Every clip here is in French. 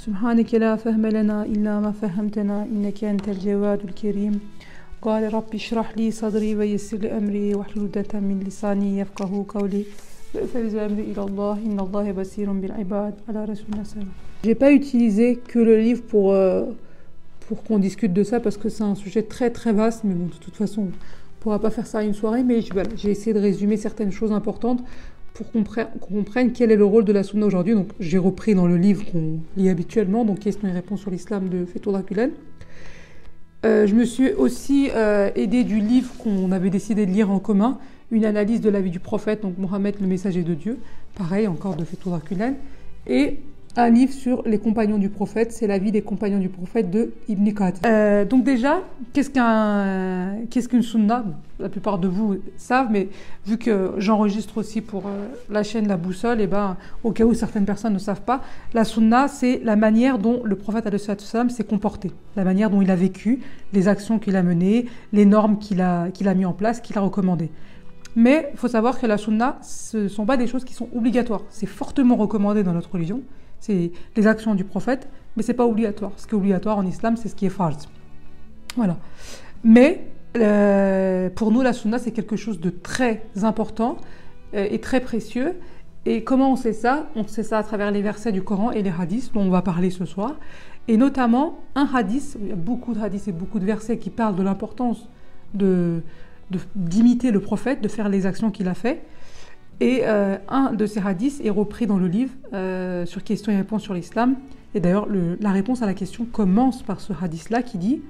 سبحانك لا فهم لنا إلا ما فهمتنا إنك أنت الجواد الكريم قال رب اشرح لي صدري ويسر لي أمري واحلل عقدة من لساني يفقه قولي فأفوز أمري إلى الله إن الله بصير بالعباد على رسول الله صلى الله عليه وسلم J'ai pas utilisé que le livre pour, euh, pour qu'on discute de ça parce que c'est un sujet très très vaste, mais bon, de toute façon, on pourra pas faire ça à une soirée, mais j'ai voilà, essayé de résumer certaines choses importantes pour qu'on comprenne quel est le rôle de la sunna aujourd'hui. Donc j'ai repris dans le livre qu'on lit habituellement, donc questions et réponses sur l'islam de Fethullah Gulen. Euh, je me suis aussi euh, aidée du livre qu'on avait décidé de lire en commun, une analyse de la vie du prophète, donc Mohammed le messager de Dieu, pareil encore de Fethullah Gulen, et un livre sur les compagnons du prophète, c'est la vie des compagnons du prophète de Ibn Qadir. Euh, donc déjà, qu'est-ce qu'un, qu'est-ce qu'une sunna? La plupart de vous savent, mais vu que j'enregistre aussi pour euh, la chaîne La Boussole, et ben, au cas où certaines personnes ne savent pas, la sunna, c'est la manière dont le prophète s'est comporté, la manière dont il a vécu, les actions qu'il a menées, les normes qu'il a, qu'il a mis en place, qu'il a recommandées. Mais il faut savoir que la sunna, ce ne sont pas des choses qui sont obligatoires. C'est fortement recommandé dans notre religion c'est les actions du prophète, mais c'est pas obligatoire. Ce qui est obligatoire en islam, c'est ce qui est farz. Voilà. Mais euh, pour nous, la sunna, c'est quelque chose de très important euh, et très précieux. Et comment on sait ça? On sait ça à travers les versets du Coran et les hadiths dont on va parler ce soir. Et notamment un hadith, il y a beaucoup de hadiths et beaucoup de versets qui parlent de l'importance de d'imiter le prophète, de faire les actions qu'il a fait. Et euh, un de ces hadiths est repris dans le livre euh, sur questions et réponses sur l'islam. Et d'ailleurs, la réponse à la question commence par ce hadith-là qui dit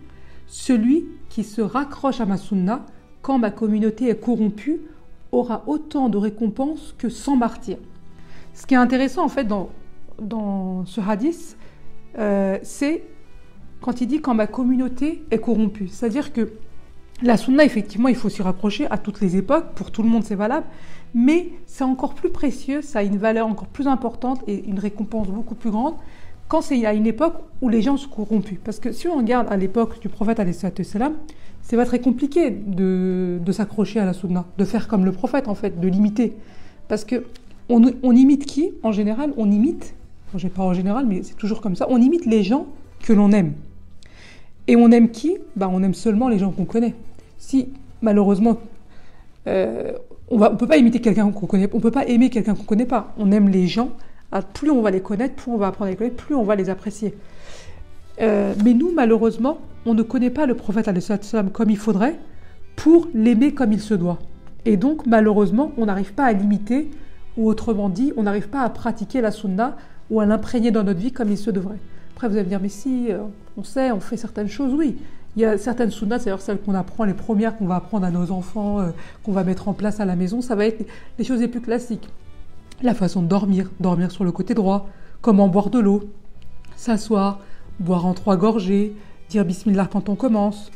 Celui qui se raccroche à ma sunna quand ma communauté est corrompue aura autant de récompenses que sans martyrs. Ce qui est intéressant en fait dans, dans ce hadith, euh, c'est quand il dit quand ma communauté est corrompue. C'est-à-dire que la sunna, effectivement, il faut s'y rapprocher à toutes les époques, pour tout le monde c'est valable, mais c'est encore plus précieux, ça a une valeur encore plus importante et une récompense beaucoup plus grande quand c'est à une époque où les gens sont corrompus. Parce que si on regarde à l'époque du prophète, c'est pas très compliqué de, s'accrocher à la sunna, de faire comme le prophète en fait, de l'imiter. Parce que on, imite qui En général, on imite, j'ai pas en général, mais c'est toujours comme ça, on imite les gens que l'on aime. Et on aime qui? Bah, On aime seulement les gens qu'on connaît. Si malheureusement, euh, on ne peut pas imiter quelqu'un qu'on connaît, on peut pas aimer quelqu'un qu'on connaît pas. On aime les gens. Plus on va les connaître, plus on va apprendre à les connaître, plus on va les apprécier. Euh, mais nous, malheureusement, on ne connaît pas le prophète comme il faudrait pour l'aimer comme il se doit. Et donc, malheureusement, on n'arrive pas à l'imiter, ou autrement dit, on n'arrive pas à pratiquer la sunna ou à l'imprégner dans notre vie comme il se devrait. Après, vous allez me dire, mais si, euh, on sait, on fait certaines choses, oui. Il y a certaines sunnas, c'est-à-dire celles qu'on apprend, les premières qu'on va apprendre à nos enfants, euh, qu'on va mettre en place à la maison, ça va être les choses les plus classiques. La façon de dormir, dormir sur le côté droit, comment boire de l'eau, s'asseoir, boire en trois gorgées, dire bismillah quand on commence,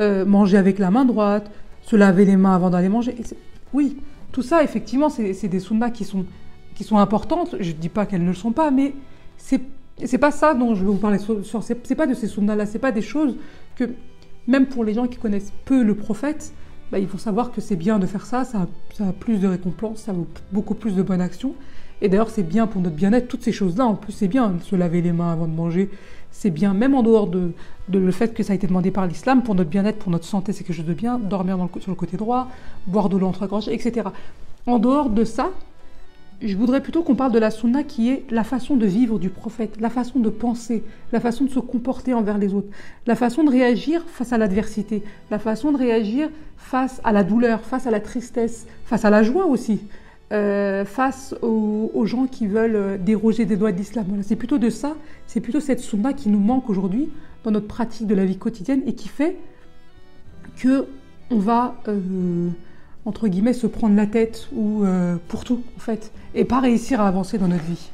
euh, manger avec la main droite, se laver les mains avant d'aller manger. Oui, tout ça, effectivement, c'est des sunnas qui sont, qui sont importantes. Je ne dis pas qu'elles ne le sont pas, mais c'est c'est pas ça dont je vais vous parler. C'est pas de ces sunnas-là, c'est pas des choses que, même pour les gens qui connaissent peu le prophète, bah, il faut savoir que c'est bien de faire ça, ça a, plus de récompenses, ça vaut beaucoup plus de bonnes actions. Et d'ailleurs, c'est bien pour notre bien-être, toutes ces choses-là. En plus, c'est bien se laver les mains avant de manger. C'est bien, même en dehors de, le fait que ça a été demandé par l'islam, pour notre bien-être, pour notre santé, c'est quelque chose de bien. Dormir sur le côté droit, boire de l'eau entre gorges, etc. En dehors de ça, je voudrais plutôt qu'on parle de la sunna qui est la façon de vivre du prophète, la façon de penser, la façon de se comporter envers les autres, la façon de réagir face à l'adversité, la façon de réagir face à la douleur, face à la tristesse, face à la joie aussi, euh, face aux, gens qui veulent euh, déroger des lois de l'islam. c'est plutôt de ça, c'est plutôt cette sunna qui nous manque aujourd'hui dans notre pratique de la vie quotidienne et qui fait que on va euh, entre guillemets, se prendre la tête ou euh, pour tout, en fait, et pas réussir à avancer dans notre vie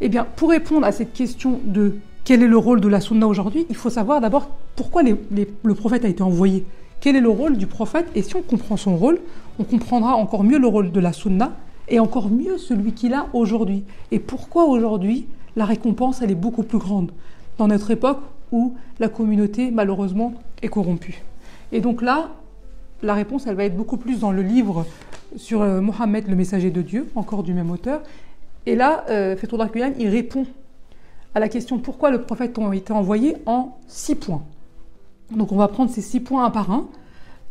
Eh bien, pour répondre à cette question de quel est le rôle de la sunna aujourd'hui Il faut savoir d'abord pourquoi le prophète a été envoyé. Quel est le rôle du prophète? Et si on comprend son rôle, on comprendra encore mieux le rôle de la sunna et encore mieux celui qu'il a aujourd'hui. Et pourquoi aujourd'hui la récompense elle est beaucoup plus grande dans notre époque où la communauté malheureusement est corrompue. Et donc là, la réponse elle va être beaucoup plus dans le livre sur euh, Mohammed le messager de Dieu, encore du même auteur. Et là, euh, Fethullah il répond à la question pourquoi le prophète a été envoyé en six points. Donc on va prendre ces six points un par un.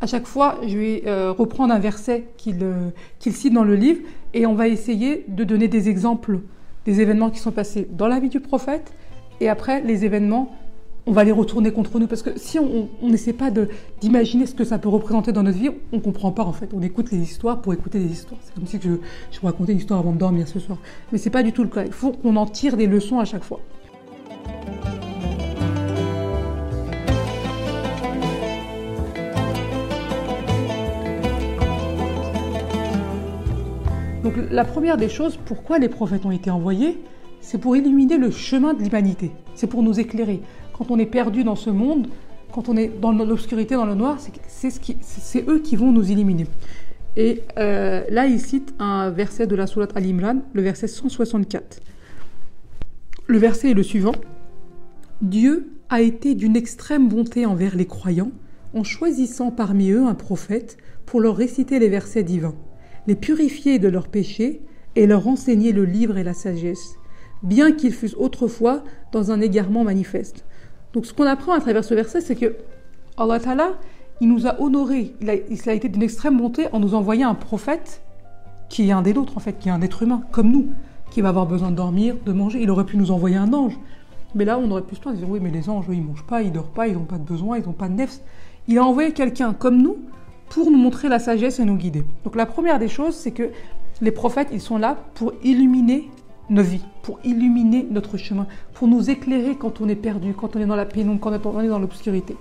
À chaque fois, je vais euh, reprendre un verset euh, qu'il cite dans le livre et on va essayer de donner des exemples des événements qui sont passés dans la vie du prophète et après les événements, on va les retourner contre nous parce que si on n'essaie pas d'imaginer ce que ça peut représenter dans notre vie, on ne comprend pas en fait. On écoute les histoires pour écouter des histoires. C'est comme si je, je vous racontais une histoire avant de dormir ce soir. Mais c'est pas du tout le cas. Il faut qu'on en tire des leçons à chaque fois. Donc la première des choses, pourquoi les prophètes ont été envoyés, c'est pour illuminer le chemin de l'humanité. C'est pour nous éclairer. Quand on est perdu dans ce monde, quand on est dans l'obscurité, dans le noir, c'est eux qui vont nous illuminer. Et euh, là, il cite un verset de la Sourate Al-Imran, le verset 164. Le verset est le suivant. Dieu a été d'une extrême bonté envers les croyants en choisissant parmi eux un prophète pour leur réciter les versets divins les purifier de leurs péchés et leur enseigner le livre et la sagesse, bien qu'ils fussent autrefois dans un égarement manifeste. Donc ce qu'on apprend à travers ce verset, c'est que Allah Ta'ala, il nous a honorés, il a, été d'une extrême bonté en nous envoyant un prophète qui est un des nôtres en fait, qui est un être humain, comme nous, qui va avoir besoin de dormir, de manger. Il aurait pu nous envoyer un ange. Mais là, on aurait pu se dire, oui, mais les anges, ils mangent pas, ils dorment pas, ils n'ont pas de besoin, ils n'ont pas de nefs. Il a envoyé quelqu'un comme nous pour nous montrer la sagesse et nous guider. Donc la première des choses, c'est que les prophètes, ils sont là pour illuminer nos vies, pour illuminer notre chemin, pour nous éclairer quand on est perdu, quand on est dans la pénombre, quand on est dans l'obscurité.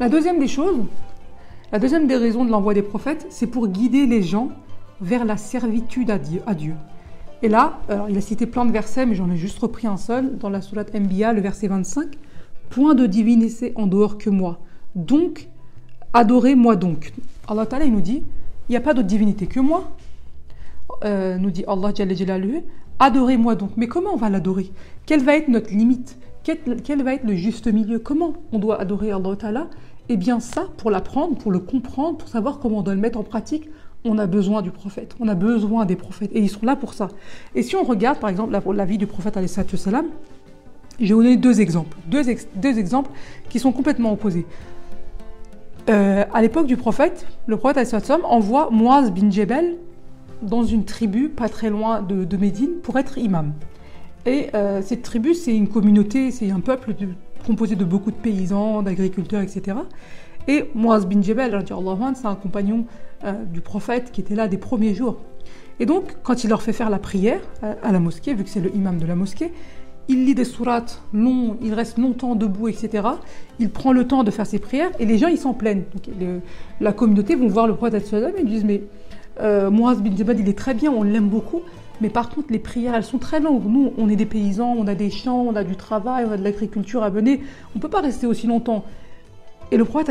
La deuxième des choses, la deuxième des raisons de l'envoi des prophètes, c'est pour guider les gens vers la servitude à Dieu. Et là, alors il a cité plein de versets, mais j'en ai juste repris un seul, dans la sourate Mbia, le verset 25. Point de divinité en dehors que moi. Donc, adorez-moi donc. Allah Ta'ala, nous dit, il n'y a pas d'autre divinité que moi. Euh, nous dit Allah adorez-moi donc. Mais comment on va l'adorer? Quelle va être notre limite? Quel, va être le juste milieu? Comment on doit adorer Allah Ta'ala? Eh bien ça, pour l'apprendre, pour le comprendre, pour savoir comment on doit le mettre en pratique, on a besoin du prophète, on a besoin des prophètes, et ils sont là pour ça. Et si on regarde par exemple la, vie du prophète salam, j'ai donné deux exemples, deux, exemples qui sont complètement opposés. Euh, à l'époque du prophète, le prophète envoie Moaz bin Jebel dans une tribu pas très loin de, Médine pour être imam. Et euh, cette tribu, c'est une communauté, c'est un peuple composé de beaucoup de paysans, d'agriculteurs, etc. Et Moaz bin Jebel, c'est un compagnon euh, du prophète qui était là des premiers jours. Et donc, quand il leur fait faire la prière à, la mosquée, vu que c'est le imam de la mosquée, il lit des sourates longs, il reste longtemps debout, etc. Il prend le temps de faire ses prières et les gens, ils s'en plaignent. la communauté vont voir le prophète et ils disent Mais euh, bin Jebel, il est très bien, on l'aime beaucoup, mais par contre, les prières, elles sont très longues. Nous, on est des paysans, on a des champs, on a du travail, on a de l'agriculture à mener. On ne peut pas rester aussi longtemps. Et le prophète,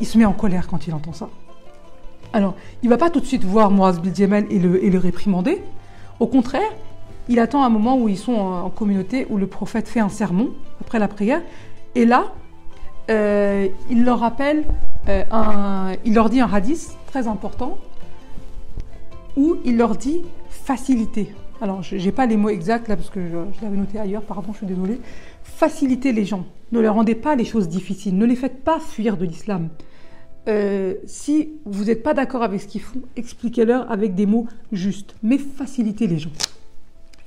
il se met en colère quand il entend ça. Alors, il ne va pas tout de suite voir Moaz bin le, et le réprimander. Au contraire, il attend un moment où ils sont en, communauté, où le prophète fait un sermon après la prière. Et là, euh, il leur rappelle, euh, il leur dit un hadith très important, où il leur dit faciliter. Alors, je n'ai pas les mots exacts là, parce que je, je l'avais noté ailleurs, pardon, je suis désolée. Faciliter les gens. Ne leur rendez pas les choses difficiles. Ne les faites pas fuir de l'islam. Euh, si vous n'êtes pas d'accord avec ce qu'ils font, expliquez-leur avec des mots justes, mais facilitez les gens.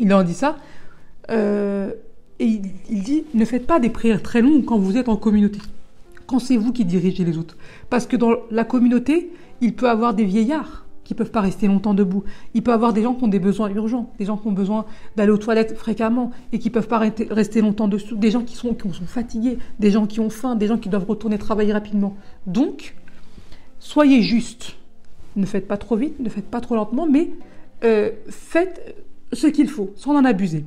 Il leur dit ça, euh, et il, dit ne faites pas des prières très longues quand vous êtes en communauté, quand c'est vous qui dirigez les autres. Parce que dans la communauté, il peut avoir des vieillards qui peuvent pas rester longtemps debout. Il peut avoir des gens qui ont des besoins urgents, des gens qui ont besoin d'aller aux toilettes fréquemment et qui peuvent pas rester longtemps dessous, des gens qui sont, qui sont fatigués, des gens qui ont faim, des gens qui doivent retourner travailler rapidement. Donc, soyez juste. Ne faites pas trop vite, ne faites pas trop lentement, mais euh, faites ce qu'il faut, sans en abuser.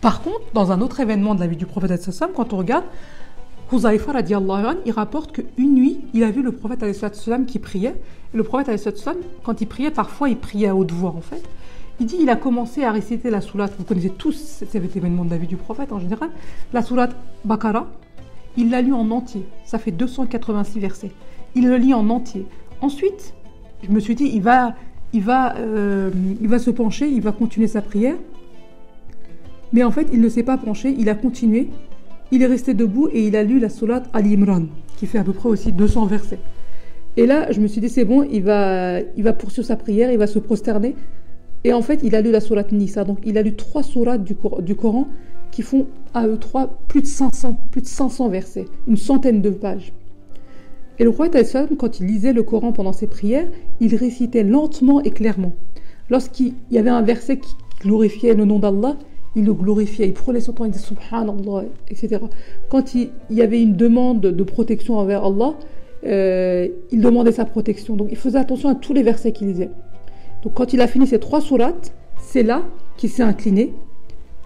Par contre, dans un autre événement de la vie du prophète Sassam, quand on regarde, Huzaifa il rapporte qu'une nuit, il a vu le prophète sallam qui priait. Et le prophète sallam, quand il priait, parfois il priait à haute voix en fait. Il dit il a commencé à réciter la sourate, vous connaissez tous cet événement de la vie du prophète en général, la sourate Bakara. Il l'a lu en entier, ça fait 286 versets. Il le lit en entier. Ensuite, je me suis dit, il va, il va, euh, il va se pencher, il va continuer sa prière. Mais en fait, il ne s'est pas penché, il a continué il est resté debout et il a lu la sourate Al-Imran, qui fait à peu près aussi 200 versets. Et là, je me suis dit, c'est bon, il va, il va poursuivre sa prière, il va se prosterner. Et en fait, il a lu la sourate Nisa. Donc, il a lu trois sourates du, du Coran qui font à eux trois plus de 500, plus de 500 versets, une centaine de pages. Et le roi Taïsam, quand il lisait le Coran pendant ses prières, il récitait lentement et clairement. Lorsqu'il y avait un verset qui glorifiait le nom d'Allah, il le glorifiait, il prenait son temps, il disait Subhanallah, etc. Quand il, y avait une demande de protection envers Allah, euh, il demandait sa protection. Donc il faisait attention à tous les versets qu'il lisait. Donc quand il a fini ses trois sourates, c'est là qu'il s'est incliné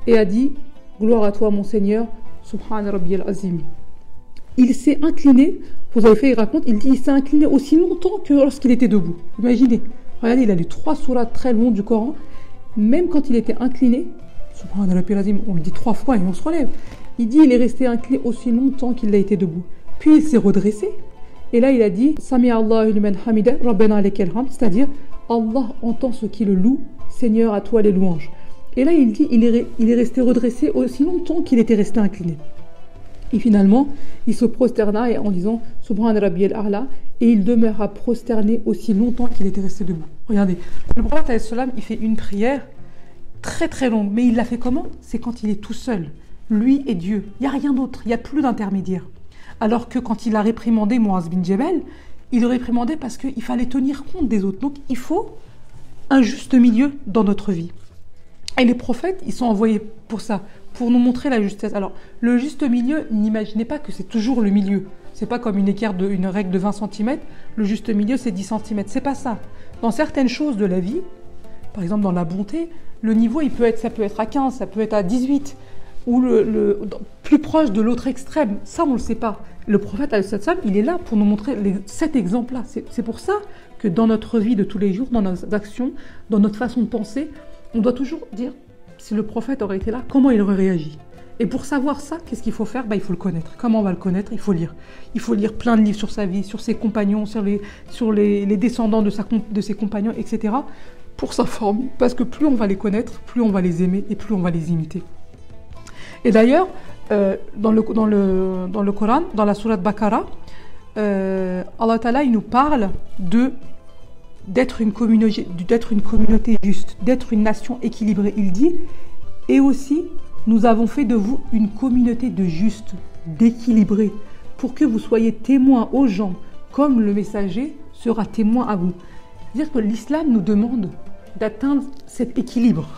et a dit Gloire à toi, mon Seigneur, Subhan Rabbi al-Azim. Il s'est incliné, vous avez fait, il raconte, il dit il s'est incliné aussi longtemps que lorsqu'il était debout. Imaginez, regardez, il a lu trois sourates très longues du Coran. Même quand il était incliné, on le dit trois fois et on se relève. Il dit il est resté incliné aussi longtemps qu'il a été debout. Puis il s'est redressé. Et là, il a dit Sami Allah c'est-à-dire Allah entend ce qui le loue, Seigneur, à toi les louanges. Et là, il dit il est, il est resté redressé aussi longtemps qu'il était resté incliné. Et finalement, il se prosterna en disant Subhan Rabbi al et il demeura prosterné aussi longtemps qu'il était resté debout. Regardez, le prophète il fait une prière très très longue. Mais il l'a fait comment? C'est quand il est tout seul, lui et Dieu. Il n'y a rien d'autre, il n'y a plus d'intermédiaire. Alors que quand il a réprimandé Moaz bin Jebel, il le réprimandait parce qu'il fallait tenir compte des autres. Donc il faut un juste milieu dans notre vie. Et les prophètes, ils sont envoyés pour ça, pour nous montrer la justesse. Alors, le juste milieu, n'imaginez pas que c'est toujours le milieu. C'est pas comme une écart de une règle de 20 cm. Le juste milieu, c'est 10 cm. C'est pas ça. Dans certaines choses de la vie, par exemple dans la bonté, le niveau, il peut être, ça peut être à 15, ça peut être à 18, ou le, plus proche de l'autre extrême. Ça, on le sait pas. Le prophète, il est là pour nous montrer cet exemple-là. C'est pour ça que dans notre vie de tous les jours, dans nos actions, dans notre façon de penser, on doit toujours dire, si le prophète aurait été là, comment il aurait réagi et pour savoir ça, qu'est-ce qu'il faut faire? Bah, Il faut le connaître. Comment on va le connaître? Il faut lire. Il faut lire plein de livres sur sa vie, sur ses compagnons, sur les, descendants de, ses compagnons, etc pour s'informer. Parce que plus on va les connaître, plus on va les aimer et plus on va les imiter. Et d'ailleurs, euh, dans le Coran, dans la Sourate Bakara, euh, Allah Ta'ala, il nous parle de d'être une une communauté juste, d'être une nation équilibrée. Il dit, et aussi, nous avons fait de vous une communauté de juste, d'équilibré, pour que vous soyez témoins aux gens, comme le messager sera témoin à vous. C'est-à-dire que l'islam nous demande d'atteindre cet équilibre.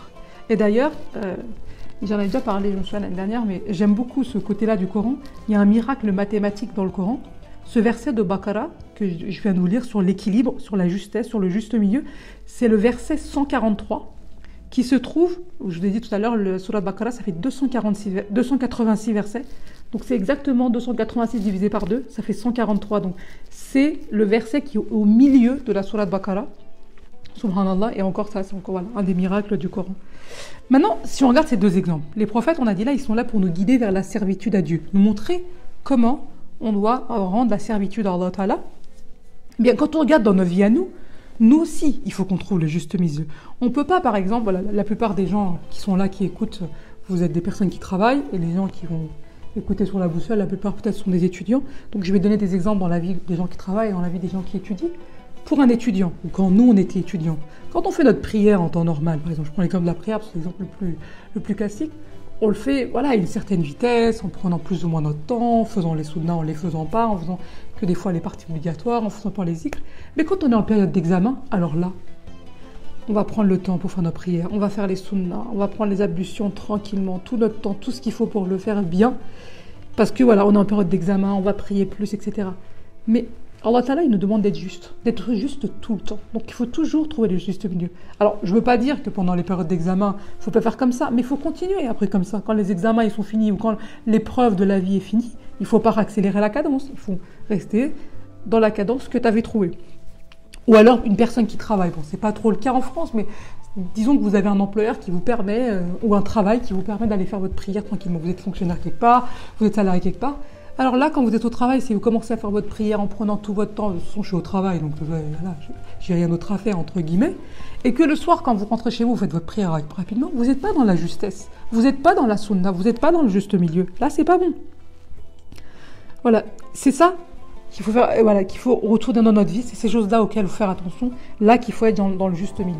Et d'ailleurs, euh, j'en ai déjà parlé, je me souviens l'année dernière, mais j'aime beaucoup ce côté-là du Coran. Il y a un miracle mathématique dans le Coran. Ce verset de Bakara, que je viens de vous lire sur l'équilibre, sur la justesse, sur le juste milieu, c'est le verset 143 qui se trouve, je vous ai dit tout à l'heure, le Surah Bakara, ça fait 246, 286 versets. Donc c'est exactement 286 divisé par 2, ça fait 143. Donc c'est le verset qui est au milieu de la Surah Bakara. Subhanallah, et encore ça, c'est encore un des miracles du Coran. Maintenant, si on regarde ces deux exemples, les prophètes, on a dit là, ils sont là pour nous guider vers la servitude à Dieu, nous montrer comment on doit rendre la servitude à Allah bien, quand on regarde dans nos vies à nous, nous aussi, il faut qu'on trouve le juste milieu. On ne peut pas, par exemple, la plupart des gens qui sont là, qui écoutent, vous êtes des personnes qui travaillent, et les gens qui vont écouter sur la boussole, la plupart peut-être sont des étudiants. Donc je vais donner des exemples dans la vie des gens qui travaillent et dans la vie des gens qui étudient pour un étudiant, ou quand nous on était étudiants, quand on fait notre prière en temps normal, par exemple, je prends l'exemple de la prière, c'est l'exemple le plus, le plus classique, on le fait voilà, à une certaine vitesse, en prenant plus ou moins notre temps, en faisant les soudains, en les faisant pas, en faisant que des fois les parties obligatoires, en faisant pas les zikrs. Mais quand on est en période d'examen, alors là, on va prendre le temps pour faire nos prières, on va faire les sunnas, on va prendre les ablutions tranquillement, tout notre temps, tout ce qu'il faut pour le faire bien. Parce que voilà, on est en période d'examen, on va prier plus, etc. Mais Allah Ta'ala, il nous demande d'être juste, d'être juste tout le temps. Donc il faut toujours trouver le juste milieu. Alors, je ne veux pas dire que pendant les périodes d'examen, il ne faut pas faire comme ça, mais il faut continuer après comme ça. Quand les examens ils sont finis ou quand l'épreuve de la vie est finie, il ne faut pas accélérer la cadence. Il faut rester dans la cadence que tu avais trouvée. Ou alors une personne qui travaille. Bon, c'est pas trop le cas en France, mais disons que vous avez un employeur qui vous permet, euh, ou un travail qui vous permet d'aller faire votre prière tranquillement. Vous êtes fonctionnaire quelque part, vous êtes salarié quelque part. Alors là, quand vous êtes au travail, si vous commencez à faire votre prière en prenant tout votre temps, de toute façon, je suis au travail, donc voilà, j'ai rien d'autre à faire, entre guillemets, et que le soir, quand vous rentrez chez vous, vous faiait votre prière rapidement, vous n'êtes pas dans la justesse, vous n'êtes pas dans la sunna, vous n'êtes pas dans le juste milieu. Là, c'est pas bon. Voilà, c'est ça qu'il faut faire, voilà, qu'il faut retourner dans notre vie, c'est ces choses-là auxquelles il faut faire attention, là qu'il faut être dans le juste milieu.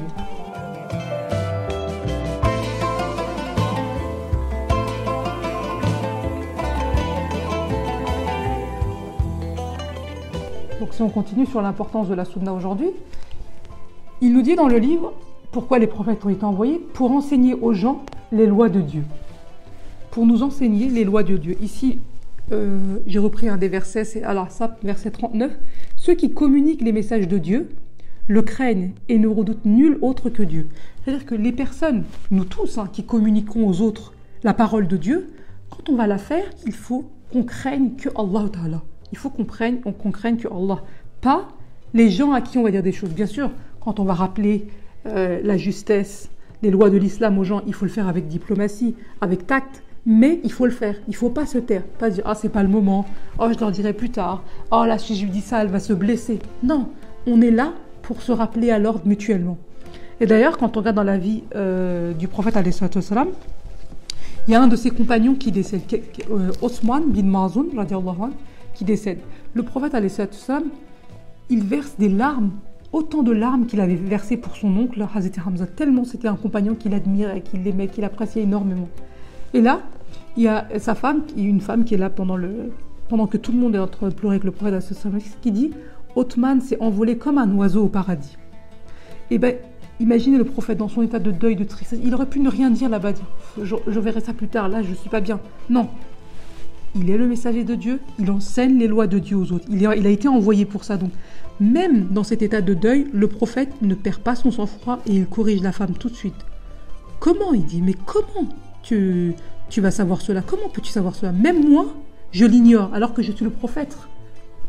Donc si on continue sur l'importance de la Sunna aujourd'hui, il nous dit dans le livre pourquoi les prophètes ont été envoyés Pour enseigner aux gens les lois de Dieu. Pour nous enseigner les lois de Dieu. Ici, euh, j'ai repris un des versets, c'est ça, verset 39. Ceux qui communiquent les messages de Dieu le craignent et ne redoutent nul autre que Dieu. C'est-à-dire que les personnes, nous tous, hein, qui communiquons aux autres la parole de Dieu, quand on va la faire, il faut qu'on craigne que Allah il faut qu'on craigne, qu'on craigne que Allah, pas les gens à qui on va dire des choses. Bien sûr, quand on va rappeler euh, la justesse, les lois de l'islam aux gens, il faut le faire avec diplomatie, avec tact, mais il faut le faire. Il faut pas se taire, pas dire ah c'est pas le moment, oh je leur dirai plus tard, oh là si je lui dis ça elle va se blesser. Non, on est là pour se rappeler à l'ordre mutuellement. Et d'ailleurs, quand on regarde dans la vie euh, du prophète il y a un de ses compagnons qui décède, euh, Osman bin Mazoun, qui décède. Le prophète, salam, il verse des larmes, autant de larmes qu'il avait versées pour son oncle, Hazrat Hamza, tellement c'était un compagnon qu'il admirait, qu'il aimait, qu'il appréciait énormément. Et là, il y a sa femme, une femme qui est là pendant, le, pendant que tout le monde est en train de pleurer avec le prophète, qui dit Othman s'est envolé comme un oiseau au paradis. Et eh bien, imaginez le prophète dans son état de deuil, de tristesse. Il aurait pu ne rien dire là-bas, je, je verrai ça plus tard, là je suis pas bien. Non, il est le messager de Dieu, il enseigne les lois de Dieu aux autres. Il a, été envoyé pour ça. Donc, même dans cet état de deuil, le prophète ne perd pas son sang-froid et il corrige la femme tout de suite. Comment Il dit, mais comment tu, tu vas savoir cela? Comment peux-tu savoir cela? Même moi, je l'ignore, alors que je suis le prophète.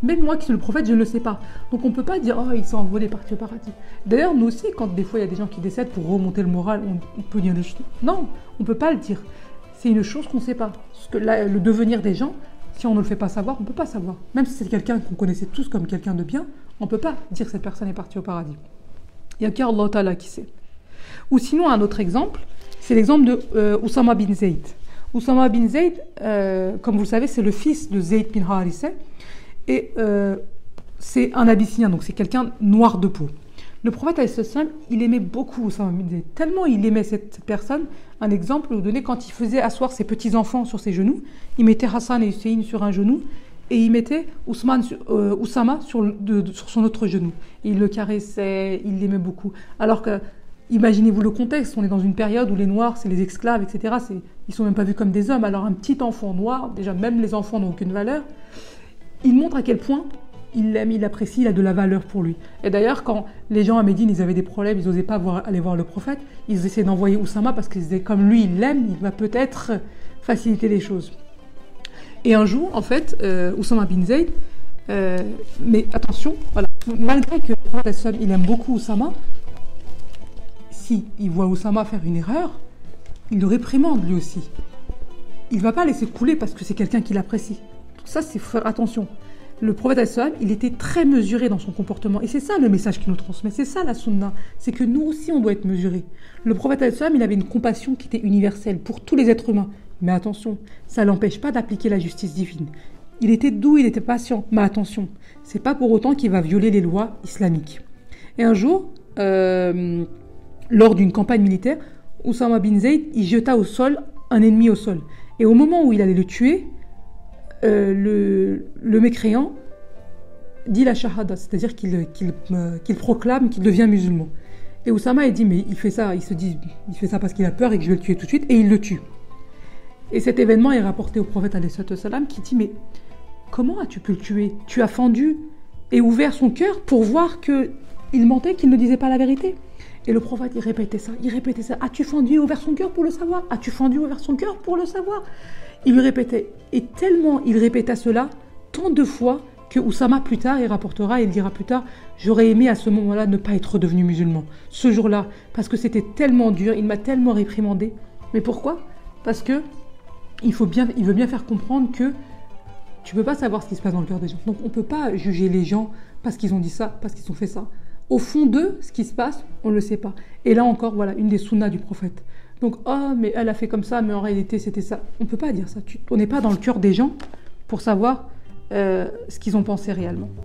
Même moi qui suis le prophète, je ne le sais pas. Donc on ne peut pas dire, oh, il s'est envolé, parti au paradis. D'ailleurs, nous aussi, quand des fois il y a des gens qui décèdent pour remonter le moral, on, peut dire des choses. Non, on ne peut pas le dire c'est une chose qu'on ne sait pas. Que le devenir des gens, si on ne le fait pas savoir, on ne peut pas savoir. Même si c'est quelqu'un qu'on connaissait tous comme quelqu'un de bien, on ne peut pas dire que cette personne est partie au paradis. Il n'y a qu'Allah qui sait. Ou sinon, un autre exemple, c'est l'exemple de euh, bin Zayd. Oussama bin Zayd, euh, comme vous le savez, c'est le fils de Zayd bin Harissa. Et euh, c'est un Abyssinien, donc c'est quelqu'un noir de peau. Le prophète, il aimait beaucoup Oussama bin. Tellement il aimait cette personne un exemple, vous donner quand il faisait asseoir ses petits-enfants sur ses genoux, il mettait Hassan et Hussein sur un genou et il mettait Ousmane, euh, Oussama sur, sur, son autre genou. il le caressait, il l'aimait beaucoup. Alors que, imaginez-vous le contexte, on est dans une période où les Noirs, c'est les esclaves, etc. Ils sont même pas vus comme des hommes. Alors un petit enfant noir, déjà même les enfants n'ont aucune valeur, il montre à quel point il l'aime, il l'apprécie, il a de la valeur pour lui. Et d'ailleurs, quand les gens à Médine, ils avaient des problèmes, ils n'osaient pas aller voir le prophète, ils essayaient d'envoyer Oussama parce qu'ils disaient, comme lui, il l'aime, il va peut-être faciliter les choses. Et un jour, en fait, euh, Oussama bin Zayd, euh, mais attention, voilà, malgré que le prophète il aime beaucoup Oussama, si il voit Oussama faire une erreur, il le réprimande lui aussi. Il ne va pas laisser couler parce que c'est quelqu'un qui l'apprécie. Ça, c'est faire attention le prophète il était très mesuré dans son comportement. Et c'est ça le message qu'il nous transmet, c'est ça la sunna, c'est que nous aussi on doit être mesuré. Le prophète il avait une compassion qui était universelle pour tous les êtres humains. Mais attention, ça l'empêche pas d'appliquer la justice divine. Il était doux, il était patient, mais attention, c'est pas pour autant qu'il va violer les lois islamiques. Et un jour, euh, lors d'une campagne militaire, Oussama bin Zayd, il jeta au sol un ennemi au sol. Et au moment où il allait le tuer, euh, le, mécréant dit la shahada, c'est-à-dire qu'il euh, proclame qu'il devient musulman. Et Oussama dit mais il fait ça, il se dit il fait ça parce qu'il a peur et que je vais le tuer tout de suite et il le tue. Et cet événement est rapporté au prophète salam qui dit mais comment as-tu pu le tuer? Tu as fendu et ouvert son cœur pour voir que il mentait, qu'il ne disait pas la vérité? Et le prophète, il répétait ça, il répétait ça. As-tu fendu ouvert son cœur pour le savoir? As-tu fendu ouvert son cœur pour le savoir? Il lui répétait. Et tellement il répéta cela, tant de fois, que Oussama plus tard, il rapportera, il dira plus tard, j'aurais aimé à ce moment-là ne pas être devenu musulman. Ce jour-là, parce que c'était tellement dur, il m'a tellement réprimandé. Mais pourquoi? Parce que il, faut bien, il veut bien faire comprendre que tu peux pas savoir ce qui se passe dans le cœur des gens. Donc on peut pas juger les gens parce qu'ils ont dit ça, parce qu'ils ont fait ça. Au fond d'eux, ce qui se passe, on ne le sait pas. Et là encore, voilà, une des sunnas du prophète. Donc, oh, mais elle a fait comme ça, mais en réalité, c'était ça. On ne peut pas dire ça. on n'est pas dans le cœur des gens pour savoir euh, ce qu'ils ont pensé réellement.